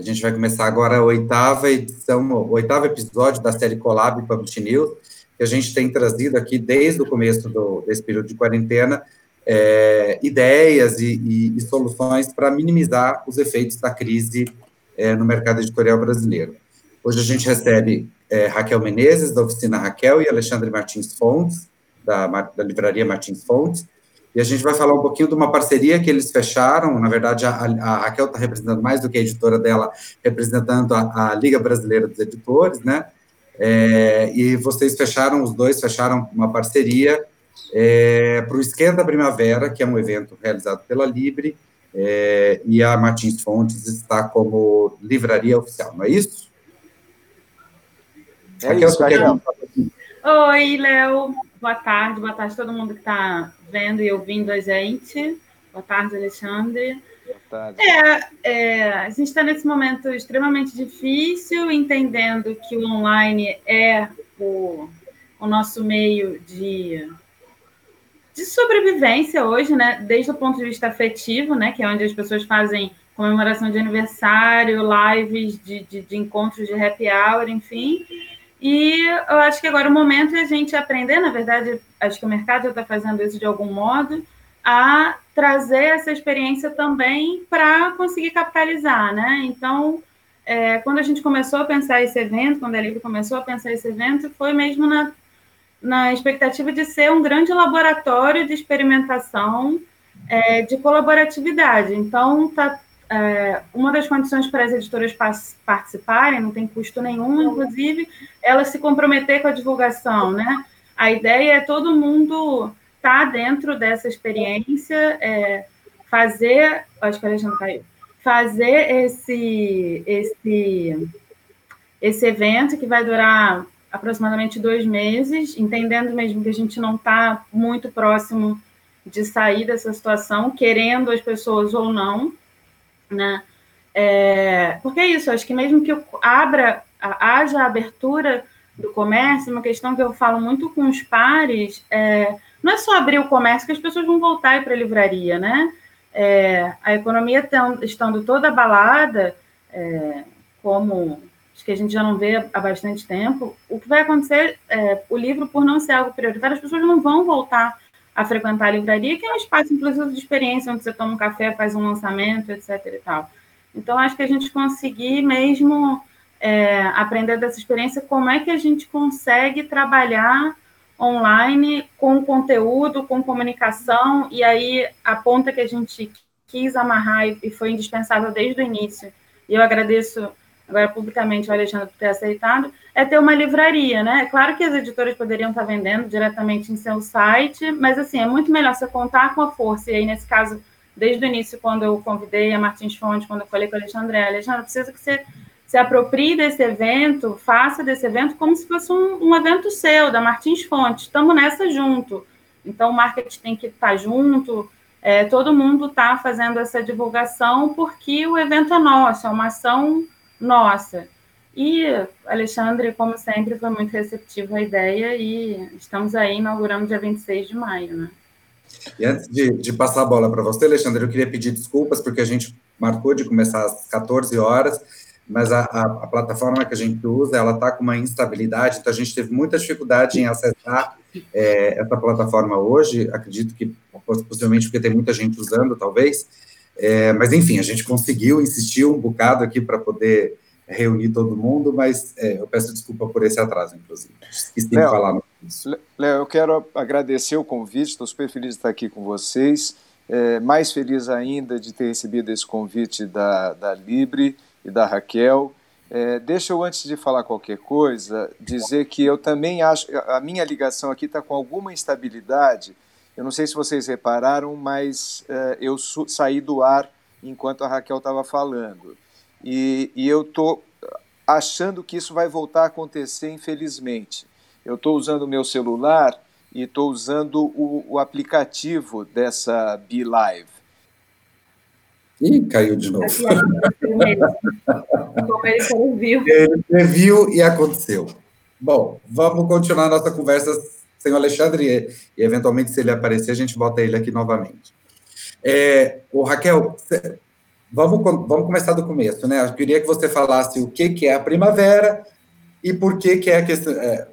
A gente vai começar agora a oitava edição, o oitavo episódio da série Collab Publish News, que a gente tem trazido aqui desde o começo do, desse período de quarentena, é, ideias e, e, e soluções para minimizar os efeitos da crise é, no mercado editorial brasileiro. Hoje a gente recebe é, Raquel Menezes, da oficina Raquel, e Alexandre Martins Fontes, da, da livraria Martins Fontes, e a gente vai falar um pouquinho de uma parceria que eles fecharam. Na verdade, a, a Raquel está representando mais do que a editora dela, representando a, a Liga Brasileira dos Editores, né? É, e vocês fecharam, os dois fecharam uma parceria é, para o Esquenta Primavera, que é um evento realizado pela Libre, é, e a Martins Fontes está como livraria oficial, não é isso? É Raquel, isso, Raquel. Oi, Léo. Boa tarde, boa tarde a todo mundo que está vendo e ouvindo a gente. Boa tarde, Alexandre. Boa tarde. É, é, a gente está nesse momento extremamente difícil, entendendo que o online é o, o nosso meio de, de sobrevivência hoje, né? Desde o ponto de vista afetivo, né? Que é onde as pessoas fazem comemoração de aniversário, lives de, de, de encontros de happy hour, enfim. E eu acho que agora o momento é a gente aprender, na verdade, acho que o mercado já está fazendo isso de algum modo, a trazer essa experiência também para conseguir capitalizar, né? Então, é, quando a gente começou a pensar esse evento, quando a Livre começou a pensar esse evento, foi mesmo na, na expectativa de ser um grande laboratório de experimentação, é, de colaboratividade. Então, tá é, uma das condições para as editoras participarem, não tem custo nenhum, inclusive, elas se comprometer com a divulgação, né? A ideia é todo mundo estar tá dentro dessa experiência, é, fazer, acho que a Alexandre caiu, fazer esse, esse, esse evento que vai durar aproximadamente dois meses, entendendo mesmo que a gente não está muito próximo de sair dessa situação, querendo as pessoas ou não, né? É, porque é isso, acho que mesmo que abra, haja abertura do comércio, uma questão que eu falo muito com os pares, é, não é só abrir o comércio que as pessoas vão voltar para a livraria, né? É, a economia tão, estando toda abalada, é, como acho que a gente já não vê há bastante tempo, o que vai acontecer, é, o livro, por não ser algo prioritário, as pessoas não vão voltar a frequentar a livraria, que é um espaço, inclusive, de experiência, onde você toma um café, faz um lançamento, etc. e tal. Então, acho que a gente conseguir mesmo é, aprender dessa experiência, como é que a gente consegue trabalhar online com conteúdo, com comunicação, e aí a ponta que a gente quis amarrar e foi indispensável desde o início, e eu agradeço agora publicamente o Alexandre ter aceitado, é ter uma livraria, né? É claro que as editoras poderiam estar vendendo diretamente em seu site, mas assim, é muito melhor você contar com a força, e aí nesse caso, desde o início, quando eu convidei a Martins Fonte, quando eu falei com o Alexandre, Alexandre, precisa que você se aproprie desse evento, faça desse evento como se fosse um, um evento seu, da Martins Fonte, estamos nessa junto. Então, o marketing tem que estar junto, é, todo mundo está fazendo essa divulgação porque o evento é nosso, é uma ação nossa. E Alexandre, como sempre, foi muito receptivo à ideia e estamos aí inaugurando dia 26 de maio, né? E antes de, de passar a bola para você, Alexandre, eu queria pedir desculpas, porque a gente marcou de começar às 14 horas, mas a, a, a plataforma que a gente usa, ela está com uma instabilidade, então a gente teve muita dificuldade em acessar é, essa plataforma hoje, acredito que possivelmente porque tem muita gente usando, talvez, é, mas, enfim, a gente conseguiu, insistiu um bocado aqui para poder reunir todo mundo, mas é, eu peço desculpa por esse atraso, inclusive. Esqueci Léo, de falar Léo, eu quero agradecer o convite, estou super feliz de estar aqui com vocês, é, mais feliz ainda de ter recebido esse convite da, da Libre e da Raquel. É, deixa eu, antes de falar qualquer coisa, dizer que eu também acho, a minha ligação aqui está com alguma instabilidade, eu não sei se vocês repararam, mas uh, eu saí do ar enquanto a Raquel estava falando. E, e eu estou achando que isso vai voltar a acontecer, infelizmente. Eu estou usando o meu celular e estou usando o, o, aplicativo dessa Be Live. Ih, caiu de novo. Como ele previu. Ele previu e aconteceu. Bom, vamos continuar nossa conversa sem o Alexandre, e, e, eventualmente, se ele aparecer, a gente bota ele aqui novamente. É, o Raquel, vamos, vamos começar do começo, né? Eu queria que você falasse o que, que é a primavera e por que, que é a questão, é,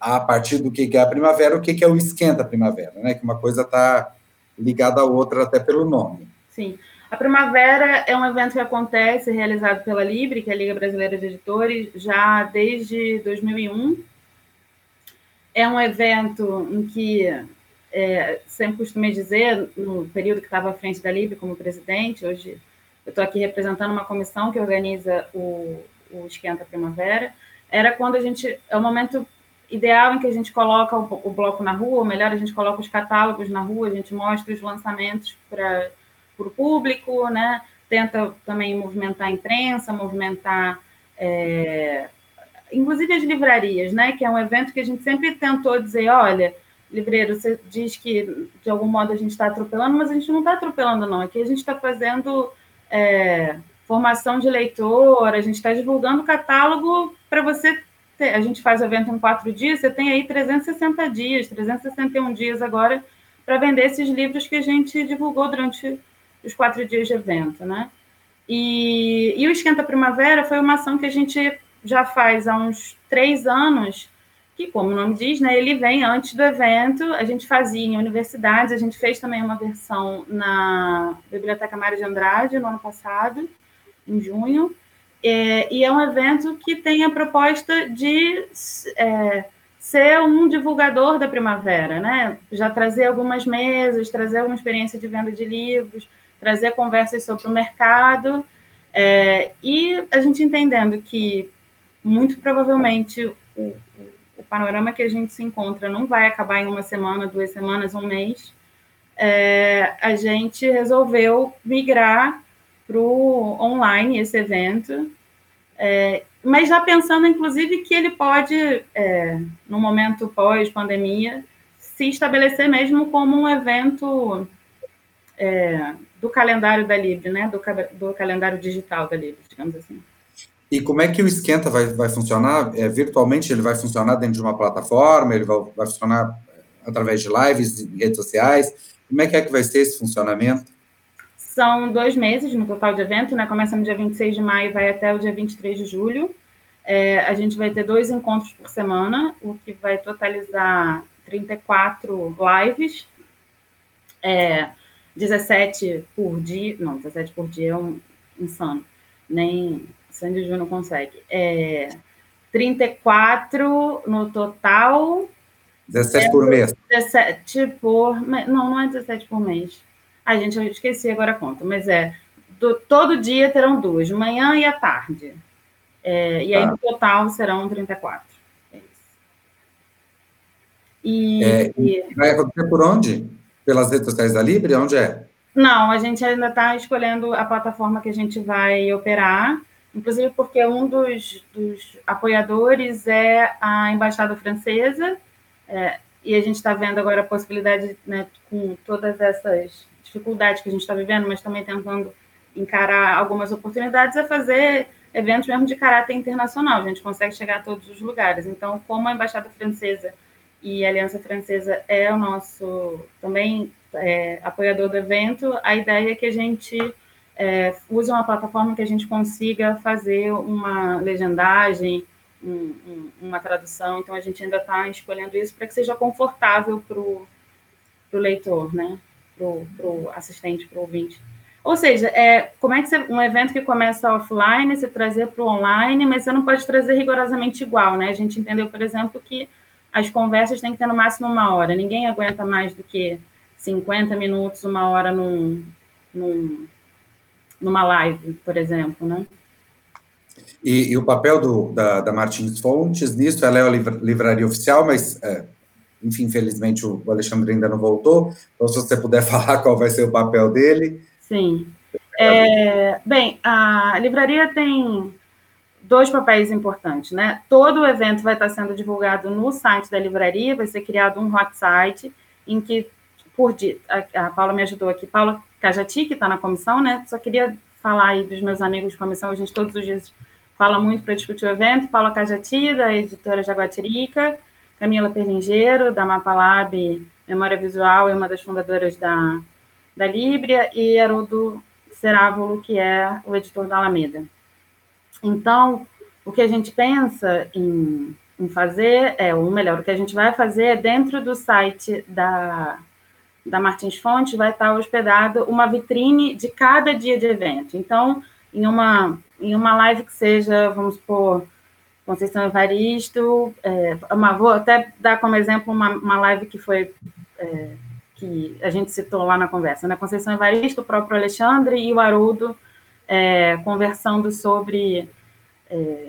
a partir do que, que é a primavera, o que, que é o esquenta primavera, né? Que uma coisa está ligada à outra até pelo nome. Sim. A Primavera é um evento que acontece, realizado pela Libre, que é a Liga Brasileira de Editores, já desde 2001. É um evento em que, é, sempre costumei dizer, no período que estava à frente da Libre como presidente, hoje eu estou aqui representando uma comissão que organiza o, o Esquenta Primavera, era quando a gente, é o momento ideal em que a gente coloca o, o bloco na rua, ou melhor, a gente coloca os catálogos na rua, a gente mostra os lançamentos para o público, né? tenta também movimentar a imprensa, movimentar, é, inclusive as livrarias, né? que é um evento que a gente sempre tentou dizer, olha, livreiro, você diz que de algum modo a gente está atropelando, mas a gente não está atropelando, não. Aqui a gente está fazendo é, formação de leitor, a gente está divulgando o catálogo para você ter. A gente faz o evento em quatro dias, você tem aí 360 dias, 361 dias agora para vender esses livros que a gente divulgou durante os quatro dias de evento, né? E, e o Esquenta Primavera foi uma ação que a gente já faz há uns três anos, que, como o nome diz, né, ele vem antes do evento, a gente fazia em universidades, a gente fez também uma versão na Biblioteca Mário de Andrade no ano passado, em junho, é, e é um evento que tem a proposta de é, ser um divulgador da primavera, né? Já trazer algumas mesas, trazer alguma experiência de venda de livros, trazer conversas sobre o mercado, é, e a gente entendendo que, muito provavelmente, o, o, panorama que a gente se encontra não vai acabar em uma semana, duas semanas, um mês, é, a gente resolveu migrar para o online esse evento, é, mas já pensando, inclusive, que ele pode, é, no momento pós-pandemia, se estabelecer mesmo como um evento é, do calendário da Libre, né? Do, do calendário digital da Libre, digamos assim. E como é que o esquenta vai, vai funcionar? É, virtualmente ele vai funcionar dentro de uma plataforma, ele vai, vai funcionar através de lives, redes sociais? Como é que é que vai ser esse funcionamento? São dois meses no total de evento, né? Começa no dia 26 de maio e vai até o dia 23 de julho. É, a gente vai ter dois encontros por semana, o que vai totalizar 34 lives. É, 17 por dia, não, 17 por dia é um insano, nem Sandy Júnior consegue. É, 34 no total. 17 é, por mês. 17 por. Não, não é 17 por mês. A gente, eu esqueci agora a conta, mas é. Do, todo dia terão duas, de manhã e à tarde. É, e aí, tá. no total, serão 34. É isso. E, é, e... Vai acontecer por onde? pelas redes sociais da Libre? Onde é? Não, a gente ainda está escolhendo a plataforma que a gente vai operar, inclusive porque um dos, dos apoiadores é a Embaixada Francesa, é, e a gente está vendo agora a possibilidade, né, com todas essas dificuldades que a gente está vivendo, mas também tentando encarar algumas oportunidades, a fazer eventos mesmo de caráter internacional. A gente consegue chegar a todos os lugares. Então, como a Embaixada Francesa e a Aliança Francesa é o nosso também é, apoiador do evento, a ideia é que a gente é, use uma plataforma que a gente consiga fazer uma legendagem, um, um, uma tradução, então a gente ainda está escolhendo isso para que seja confortável para o leitor, né? para o assistente, para o ouvinte. Ou seja, é, como é que você, um evento que começa offline, você trazer para o online, mas você não pode trazer rigorosamente igual, né? A gente entendeu, por exemplo, que as conversas têm que ter no máximo uma hora. Ninguém aguenta mais do que 50 minutos, uma hora num, num, numa live, por exemplo, né? E, e o papel do, da, da, Martins Fontes nisso, ela é a livraria oficial, mas, é, enfim, infelizmente o Alexandre ainda não voltou, então se você puder falar qual vai ser o papel dele. Sim. É, bem, a livraria tem dois papéis importantes, né? Todo o evento vai estar sendo divulgado no site da livraria, vai ser criado um hot site em que, por dia, a, a Paula me ajudou aqui, Paula Cajati, que está na comissão, né? Só queria falar aí dos meus amigos de comissão, a gente todos os dias fala muito para discutir o evento, Paula Cajati, da editora Jaguatirica, Camila Perlingeiro, da Mapalab Memória Visual, é uma das fundadoras da, da Líbria, e Haroldo Cerávulo, que é o editor da Alameda. Então, o que a gente pensa em, em fazer é, ou melhor, o que a gente vai fazer é dentro do site da, da Martins Fontes vai estar hospedado uma vitrine de cada dia de evento. Então, em uma, em uma live que seja, vamos supor, Conceição Evaristo, é, uma, vou até dar como exemplo uma, uma live que foi é, que a gente citou lá na conversa, né? Conceição Evaristo, o próprio Alexandre e o Haroldo é, conversando sobre é,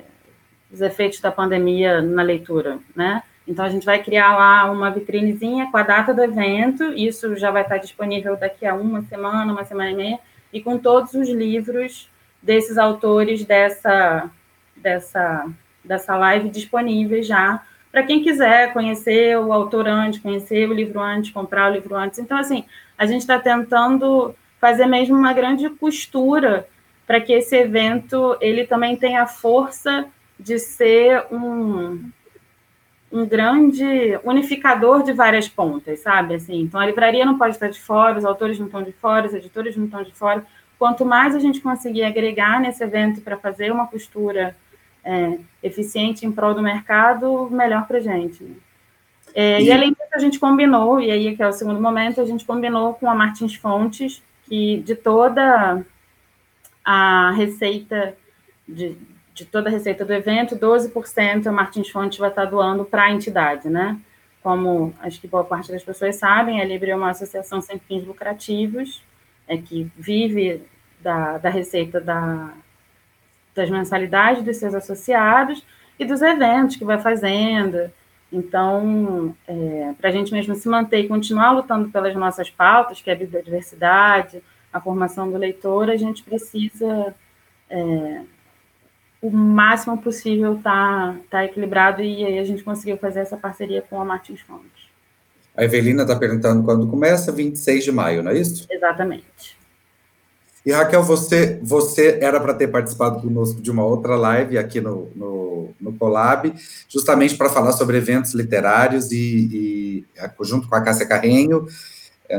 os efeitos da pandemia na leitura, né? Então, a gente vai criar lá uma vitrinezinha com a data do evento, isso já vai estar disponível daqui a uma semana, uma semana e meia, e com todos os livros desses autores dessa, dessa, dessa live disponíveis já, para quem quiser conhecer o autor antes, conhecer o livro antes, comprar o livro antes. Então, assim, a gente está tentando fazer mesmo uma grande costura para que esse evento ele também tenha força de ser um, um grande unificador de várias pontas, sabe? Assim, então a livraria não pode estar de fora, os autores não estão de fora, os editores não estão de fora. Quanto mais a gente conseguir agregar nesse evento para fazer uma postura é, eficiente em prol do mercado, melhor para a gente. Né? É, e... e além disso, a gente combinou, e aí que é o segundo momento, a gente combinou com a Martins Fontes, que de toda a receita de, de toda a receita do evento, 12% a Martins Fontes vai estar doando para a entidade, né? Como acho que boa parte das pessoas sabem, a Libre é uma associação sem fins lucrativos, é que vive da, da receita da, das mensalidades dos seus associados e dos eventos que vai fazendo. Então, é, para a gente mesmo se manter e continuar lutando pelas nossas pautas, que é a biodiversidade, a formação do leitor, a gente precisa é, o máximo possível tá, tá equilibrado e aí a gente conseguiu fazer essa parceria com a Martins Fontes. A Evelina está perguntando quando começa, 26 de maio, não é isso? Exatamente. E Raquel, você, você era para ter participado conosco de uma outra live aqui no, no, no Colab, justamente para falar sobre eventos literários e, e junto com a Cássia Carrenho,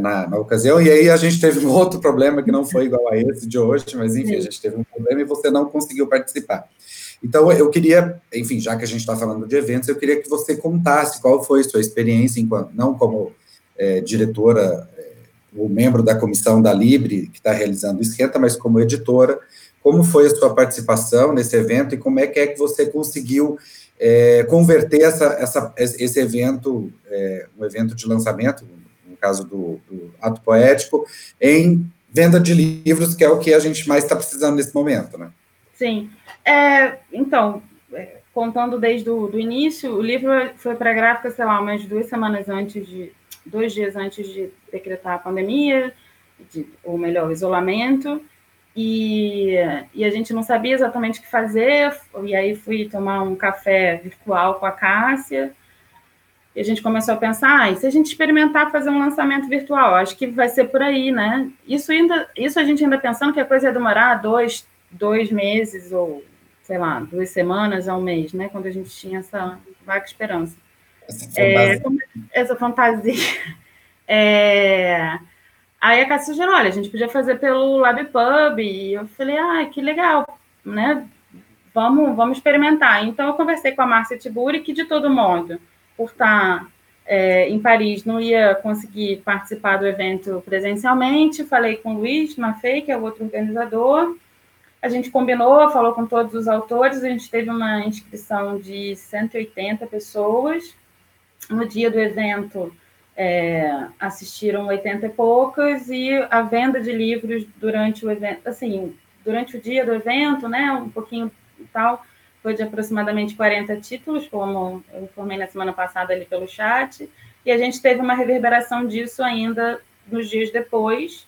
na, na, ocasião, e aí a gente teve um outro problema que não foi igual a esse de hoje, mas enfim, a gente teve um problema e você não conseguiu participar. Então, eu queria, enfim, já que a gente está falando de eventos, eu queria que você contasse qual foi sua experiência, enquanto, não como é, diretora é, ou membro da comissão da Libre, que está realizando o Esquenta, mas como editora, como foi a sua participação nesse evento e como é que é que você conseguiu é, converter essa, essa, esse evento, é, um evento de lançamento, caso do, do ato poético, em venda de livros, que é o que a gente mais está precisando nesse momento, né? Sim. É, então, é, contando desde o do início, o livro foi para a gráfica, sei lá, umas duas semanas antes de, dois dias antes de decretar a pandemia, de, ou melhor, o isolamento, e, e a gente não sabia exatamente o que fazer, e aí fui tomar um café virtual com a Cássia, e a gente começou a pensar, ah, e se a gente experimentar fazer um lançamento virtual? Acho que vai ser por aí, né? Isso, ainda, isso a gente ainda pensando que a coisa ia demorar dois, dois meses, ou, sei lá, duas semanas a um mês, né? Quando a gente tinha essa vaga esperança. Essa fantasia. É, essa fantasia. É, aí a Cássia sugeriu, olha, a gente podia fazer pelo LabPub, e eu falei, ah, que legal, né? Vamos, vamos experimentar. Então, eu conversei com a Márcia Tiburi, que, de todo modo, por estar é, em Paris, não ia conseguir participar do evento presencialmente. Falei com o Luiz Maffei, que é o outro organizador. A gente combinou, falou com todos os autores. A gente teve uma inscrição de 180 pessoas. No dia do evento, é, assistiram 80 e poucas, e a venda de livros durante o evento, assim, durante o dia do evento, né, um pouquinho tal, foi de aproximadamente 40 títulos, como eu informei na semana passada ali pelo chat, e a gente teve uma reverberação disso ainda nos dias depois,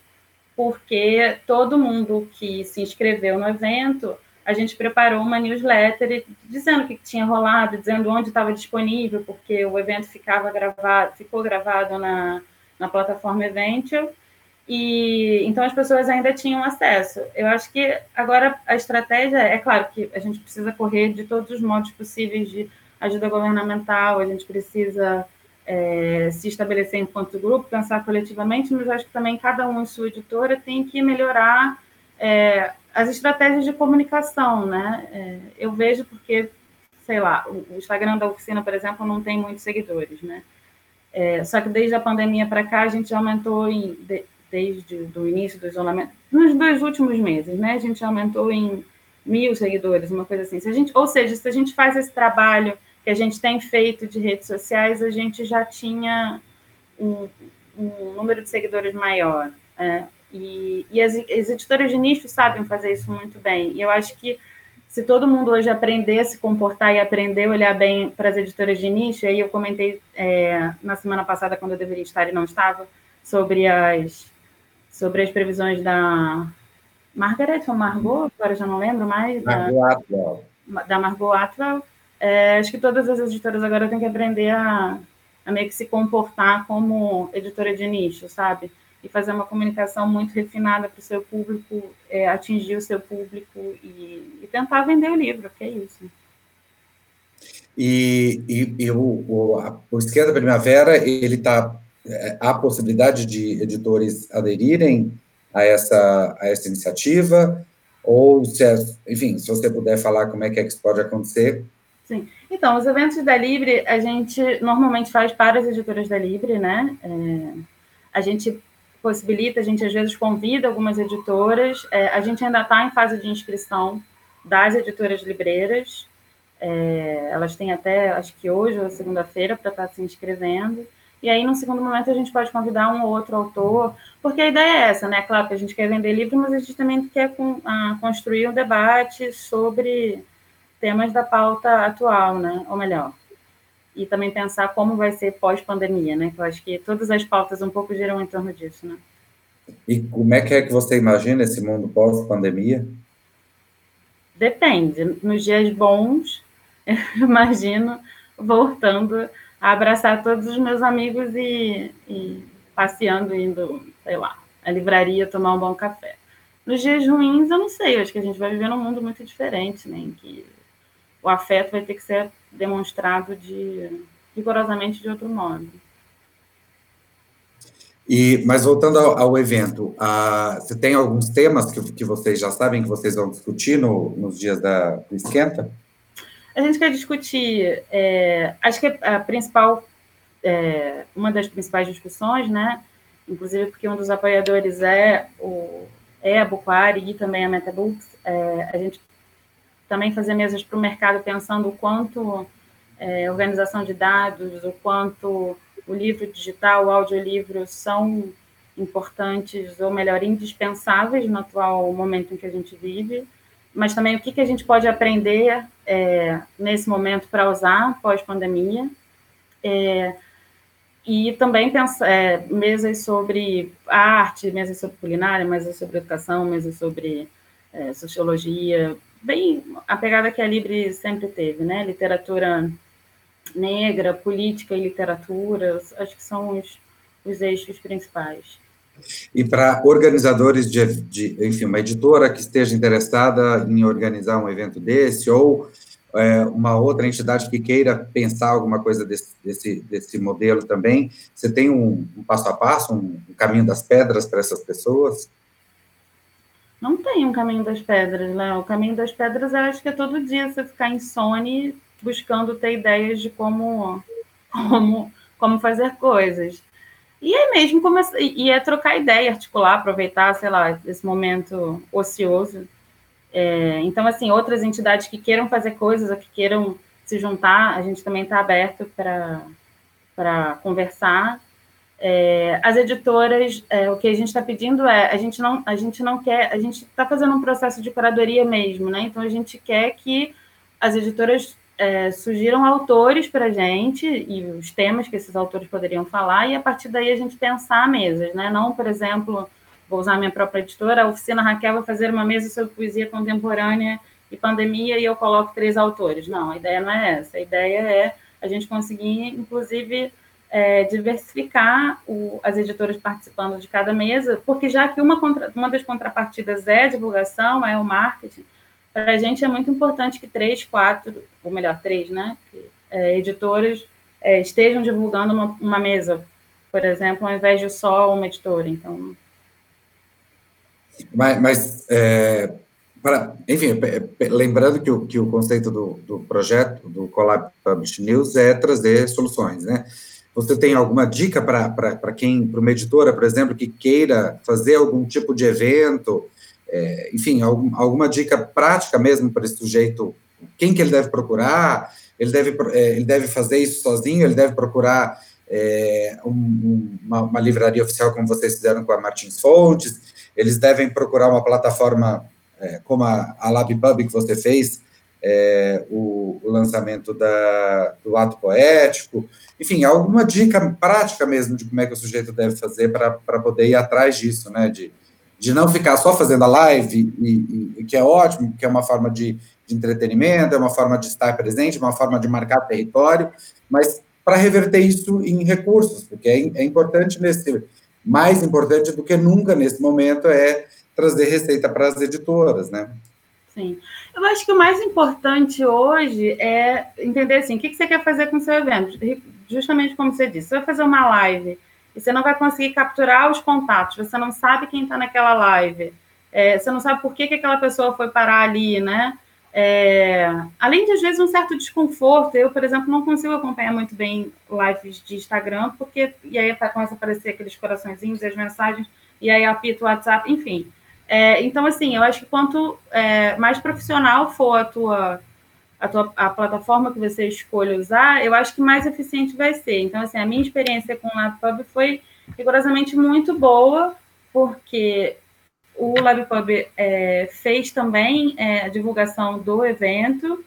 porque todo mundo que se inscreveu no evento, a gente preparou uma newsletter dizendo o que tinha rolado, dizendo onde estava disponível, porque o evento ficava gravado, ficou gravado na, na plataforma Eventure, e então as pessoas ainda tinham acesso. Eu acho que agora a estratégia é claro que a gente precisa correr de todos os modos possíveis de ajuda governamental, a gente precisa é, se estabelecer enquanto grupo, pensar coletivamente, mas acho que também cada um em sua editora tem que melhorar é, as estratégias de comunicação, né? É, eu vejo porque, sei lá, o Instagram da oficina, por exemplo, não tem muitos seguidores, né? É, só que desde a pandemia para cá a gente aumentou em, de, desde o início do isolamento, nos dois últimos meses, né? A gente aumentou em mil seguidores, uma coisa assim. Se a gente, ou seja, se a gente faz esse trabalho que a gente tem feito de redes sociais, a gente já tinha um, um número de seguidores maior. É, e, e as, as, editoras de nicho sabem fazer isso muito bem. E eu acho que se todo mundo hoje aprender a se comportar e aprender a olhar bem para as editoras de nicho, aí eu comentei é, na semana passada, quando eu deveria estar e não estava, sobre as, sobre as previsões da Margaret ou Margot, agora já não lembro mais. Margot da, Atwell. Da Margot Atwell. É, acho que todas as editoras agora têm que aprender a, a meio que se comportar como editora de nicho, sabe? E fazer uma comunicação muito refinada para o seu público, é, atingir o seu público e, e, tentar vender o livro, que é isso. E, e, e o, o, o Esquerda Primavera, ele está... Há possibilidade de editores aderirem a essa, a essa iniciativa? Ou, se, é, enfim, se você puder falar como é que, é que isso pode acontecer. Sim. Então, os eventos da Libre, a gente normalmente faz para as editoras da Libre, né? É, a gente possibilita, a gente às vezes convida algumas editoras. É, a gente ainda está em fase de inscrição das editoras libreiras. É, elas têm até, acho que hoje ou segunda-feira, para estar tá se inscrevendo. E aí, no segundo momento, a gente pode convidar um ou outro autor, porque a ideia é essa, né? Claro que a gente quer vender livro, mas a gente também quer com, uh, construir um debate sobre temas da pauta atual, né? Ou melhor, e também pensar como vai ser pós-pandemia, né? Que eu acho que todas as pautas um pouco giram em torno disso, né? E como é que é que você imagina esse mundo pós-pandemia? Depende. Nos dias bons, eu imagino voltando a abraçar todos os meus amigos e, e passeando, indo, sei lá, à livraria tomar um bom café. Nos dias ruins, eu não sei, eu acho que a gente vai viver num mundo muito diferente, né, em que o afeto vai ter que ser demonstrado de rigorosamente de outro modo. E, mas voltando ao, ao evento, uh, você tem alguns temas que, que vocês já sabem que vocês vão discutir no, nos dias da, do Esquenta? A gente quer discutir, é, acho que a principal, é, uma das principais discussões, né, inclusive porque um dos apoiadores é, o, é a Buquari e também a MetaBooks, é, a gente também fazer mesas para o mercado pensando o quanto é, organização de dados, o quanto o livro digital, o audiolivro são importantes, ou melhor, indispensáveis no atual momento em que a gente vive, mas também o que, que a gente pode aprender é, nesse momento para usar pós-pandemia. É, e também pensar, é, mesas sobre arte, mesas sobre culinária, mesas sobre educação, mesas sobre é, sociologia, bem a pegada que a Libre sempre teve, né? Literatura negra, política e literatura, acho que são os, os eixos principais. E para organizadores de, de, enfim, uma editora que esteja interessada em organizar um evento desse, ou é, uma outra entidade que queira pensar alguma coisa desse, desse, desse modelo também, você tem um, um passo a passo, um, um caminho das pedras para essas pessoas? Não tem um caminho das pedras, né? O caminho das pedras, eu acho que é todo dia você ficar insone buscando ter ideias de como, como, como fazer coisas. E é mesmo começar, e é trocar ideia, articular, aproveitar, sei lá, esse momento ocioso. É, então, assim, outras entidades que queiram fazer coisas ou que queiram se juntar, a gente também está aberto para conversar. É, as editoras, é, o que a gente está pedindo é, a gente não, a gente não quer, a gente está fazendo um processo de curadoria mesmo, né? Então a gente quer que as editoras é, surgiram autores para a gente e os temas que esses autores poderiam falar, e a partir daí a gente pensar mesas, né? Não, por exemplo, vou usar minha própria editora, a Oficina Raquel vai fazer uma mesa sobre poesia contemporânea e pandemia e eu coloco três autores. Não, a ideia não é essa. A ideia é a gente conseguir, inclusive, é, diversificar o, as editoras participando de cada mesa, porque já que uma, contra, uma das contrapartidas é a divulgação, é o marketing, para a gente é muito importante que três, quatro, ou melhor, três, né, é, editoras é, estejam divulgando uma, uma, mesa, por exemplo, ao invés de só uma editora. Então. Mas, mas é, para, enfim, lembrando que o, que o conceito do, do projeto do Collab Publish News é trazer soluções, né? Você tem alguma dica para quem, para uma editora, por exemplo, que queira fazer algum tipo de evento, é, enfim, algum, alguma dica prática mesmo para esse sujeito, quem que ele deve procurar, ele deve, é, ele deve fazer isso sozinho, ele deve procurar é, um, uma, uma, livraria oficial, como vocês fizeram com a Martins Fontes, eles devem procurar uma plataforma é, como a, a LabPub que você fez, é, o, o, lançamento da, do ato poético, enfim, alguma dica prática mesmo de como é que o sujeito deve fazer para poder ir atrás disso, né? De, de não ficar só fazendo a live, e, e que é ótimo, que é uma forma de, de, entretenimento, é uma forma de estar presente, uma forma de marcar território, mas para reverter isso em recursos, porque é, é importante nesse, mais importante do que nunca nesse momento é trazer receita para as editoras, né? Sim. Eu acho que o mais importante hoje é entender assim, o que você quer fazer com o seu evento. Justamente como você disse, você vai fazer uma live e você não vai conseguir capturar os contatos, você não sabe quem está naquela live, é, você não sabe por que, que aquela pessoa foi parar ali, né? É, além de, às vezes, um certo desconforto, eu, por exemplo, não consigo acompanhar muito bem lives de Instagram, porque e aí começa a aparecer aqueles coraçõezinhos e as mensagens, e aí apita o WhatsApp, enfim. É, então, assim, eu acho que quanto é, mais profissional for a tua, a tua a plataforma que você escolhe usar, eu acho que mais eficiente vai ser. Então, assim, a minha experiência com o LabPub foi rigorosamente muito boa, porque o LabPub é, fez também é, a divulgação do evento,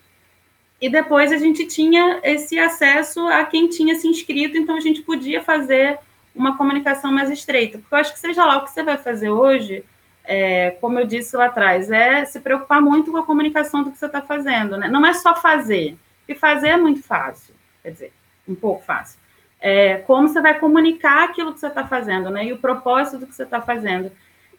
e depois a gente tinha esse acesso a quem tinha se inscrito, então a gente podia fazer uma comunicação mais estreita. Porque eu acho que seja lá o que você vai fazer hoje, é, como eu disse lá atrás, é se preocupar muito com a comunicação do que você está fazendo. Né? Não é só fazer, e fazer é muito fácil, quer dizer, um pouco fácil. É, como você vai comunicar aquilo que você está fazendo, né? E o propósito do que você está fazendo.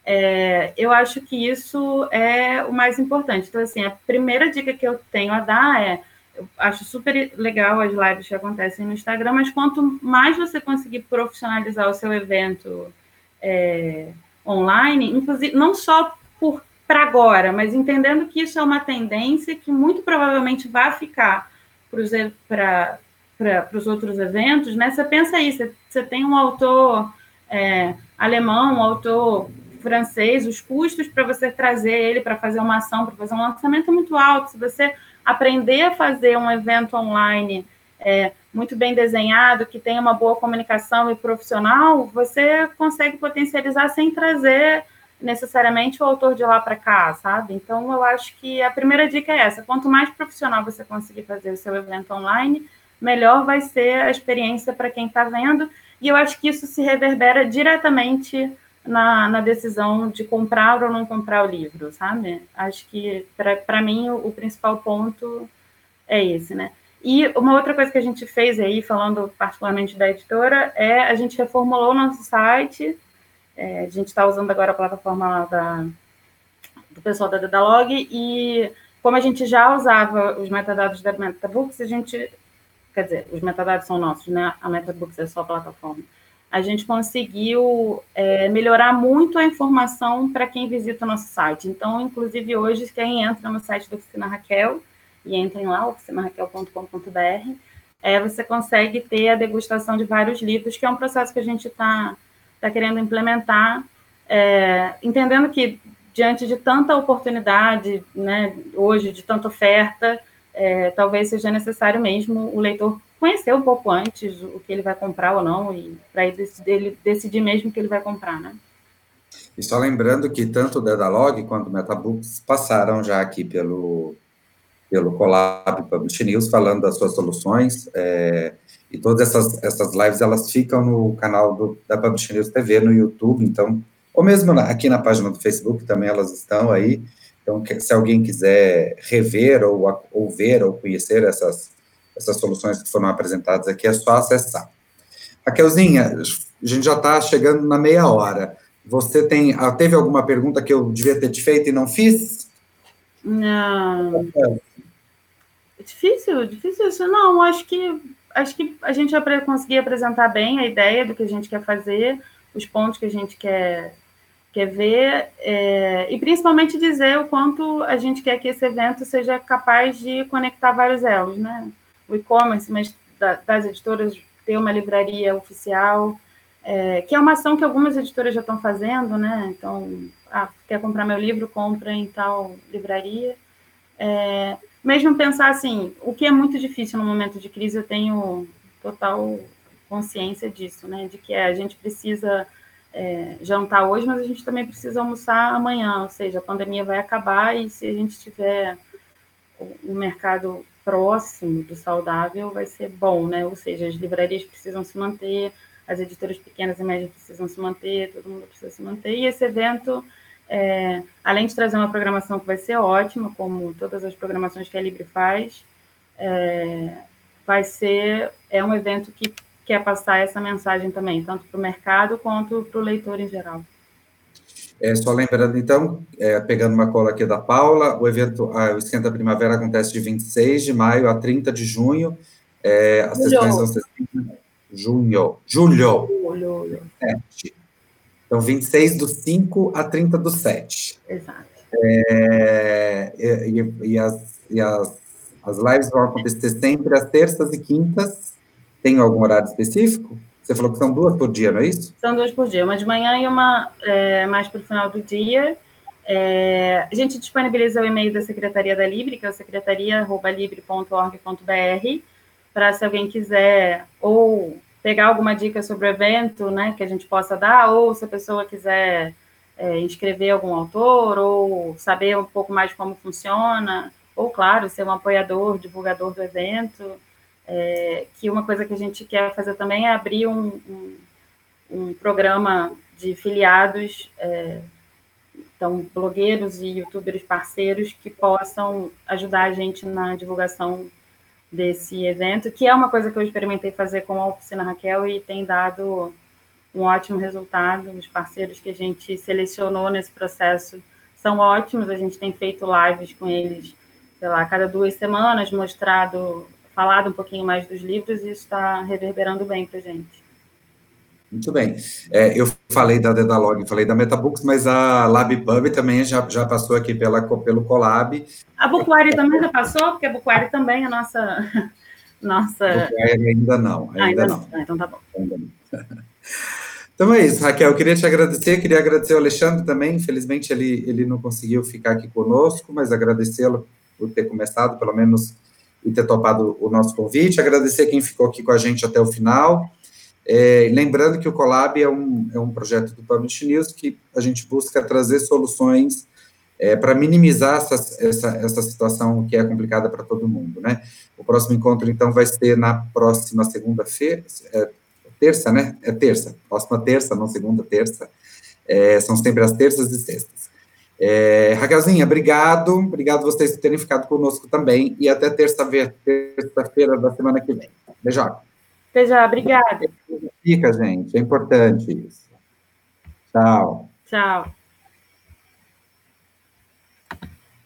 É, eu acho que isso é o mais importante. Então, assim, a primeira dica que eu tenho a dar é: eu acho super legal as lives que acontecem no Instagram, mas quanto mais você conseguir profissionalizar o seu evento, é, online, inclusive não só para agora, mas entendendo que isso é uma tendência que muito provavelmente vai ficar para os outros eventos, né? Você pensa aí, você, você tem um autor é, alemão, um autor francês, os custos para você trazer ele para fazer uma ação, para fazer um lançamento é muito alto. Se você aprender a fazer um evento online é, muito bem desenhado, que tenha uma boa comunicação e profissional, você consegue potencializar sem trazer necessariamente o autor de lá para cá, sabe? Então, eu acho que a primeira dica é essa: quanto mais profissional você conseguir fazer o seu evento online, melhor vai ser a experiência para quem está vendo. E eu acho que isso se reverbera diretamente na, na, decisão de comprar ou não comprar o livro, sabe? Acho que, para mim, o, o principal ponto é esse, né? E uma outra coisa que a gente fez aí, falando particularmente da editora, é a gente reformulou o nosso site. É, a gente está usando agora a plataforma da, do pessoal da Dedalog e como a gente já usava os metadados da MetaBooks, a gente, quer dizer, os metadados são nossos, né? A MetaBooks é só a plataforma. A gente conseguiu é, melhorar muito a informação para quem visita o nosso site. Então, inclusive hoje, quem entra no site da Oficina Raquel, e entrem lá, oficinaraquel.com.br, é, você consegue ter a degustação de vários livros, que é um processo que a gente está tá querendo implementar, é, entendendo que diante de tanta oportunidade, né, hoje, de tanta oferta, é, talvez seja necessário mesmo o leitor conhecer um pouco antes o que ele vai comprar ou não, e para ele decidir mesmo o que ele vai comprar, né? E só lembrando que tanto o Dedalog quanto o Metabooks passaram já aqui pelo, pelo Colab Publish News, falando das suas soluções, é, e todas essas, essas lives, elas ficam no canal do, da Publish News TV, no YouTube, então, ou mesmo na, aqui na página do Facebook, também elas estão aí, então, se alguém quiser rever, ou, ou ver, ou conhecer essas, essas soluções que foram apresentadas aqui, é só acessar. Raquelzinha, a gente já está chegando na meia hora, você tem, ah, teve alguma pergunta que eu devia ter te feito e não fiz? Não. É difícil, difícil isso. Não, acho que acho que a gente vai conseguir apresentar bem a ideia do que a gente quer fazer, os pontos que a gente quer quer ver, é, e principalmente dizer o quanto a gente quer que esse evento seja capaz de conectar vários elos, né? O e-commerce, mas da, das editoras ter uma livraria oficial, é, que é uma ação que algumas editoras já estão fazendo, né? Então, ah, quer comprar meu livro, compra em tal livraria. É, mesmo pensar assim, o que é muito difícil no momento de crise, eu tenho total consciência disso, né? De que a gente precisa é, jantar hoje, mas a gente também precisa almoçar amanhã, ou seja, a pandemia vai acabar e se a gente tiver um mercado próximo do saudável, vai ser bom, né? Ou seja, as livrarias precisam se manter, as editoras pequenas e médias precisam se manter, todo mundo precisa se manter, e esse evento, é, além de trazer uma programação que vai ser ótima, como todas as programações que a Libre faz, é, vai ser, é um evento que quer passar essa mensagem também, tanto para o mercado quanto para o leitor em geral. É, só lembrando, então, é, pegando uma cola aqui da Paula, o evento, ah, o Esquenta Primavera acontece de 26 de maio a 30 de junho, é, as sessões são junho, julho, julho. É, então, 26 do 5 a 30 do 7. Exato. É, e, e, as, e as, as lives vão acontecer sempre às terças e quintas, tem algum horário específico? Você falou que são duas por dia, não é isso? São duas por dia, uma de manhã e uma é, mais para o final do dia. É, a gente disponibiliza o e-mail da Secretaria da Libre, que é o secretaria.libre.org.br, para se alguém quiser ou pegar alguma dica sobre o evento, né, que a gente possa dar, ou se a pessoa quiser é, inscrever algum autor, ou saber um pouco mais de como funciona, ou, claro, ser um apoiador, divulgador do evento. É, que uma coisa que a gente quer fazer também é abrir um, um, um programa de filiados, é, então, blogueiros e youtubers parceiros que possam ajudar a gente na divulgação desse evento, que é uma coisa que eu experimentei fazer com a Oficina Raquel e tem dado um ótimo resultado. Os parceiros que a gente selecionou nesse processo são ótimos, a gente tem feito lives com eles, sei lá, cada duas semanas, mostrado falado um pouquinho mais dos livros e está reverberando bem para a gente. Muito bem. É, eu falei da Dedalog, falei da Metabooks, mas a LabPub também já, já passou aqui pela, pelo Colab. A Bukwari também já passou, porque a Bukwari também é nossa... nossa... ainda não, ainda, ainda não. não. Ah, então tá bom. Então é isso, Raquel, eu queria te agradecer, queria agradecer ao Alexandre também, infelizmente ele, ele não conseguiu ficar aqui conosco, mas agradecê-lo por ter começado, pelo menos e ter topado o nosso convite, agradecer quem ficou aqui com a gente até o final. É, lembrando que o Colab é um, é um projeto do Publish News que a gente busca trazer soluções é, para minimizar essa, essa, essa situação que é complicada para todo mundo, né? O próximo encontro, então, vai ser na próxima segunda-feira, é, terça, né? É terça, próxima terça, não segunda, terça. É, são sempre as terças e sextas. É, Raquelzinha, obrigado. Obrigado vocês por terem ficado conosco também. E até terça-feira terça da semana que vem. Beijo. Beijo, obrigada. Fica, gente. É importante isso. Tchau. Tchau.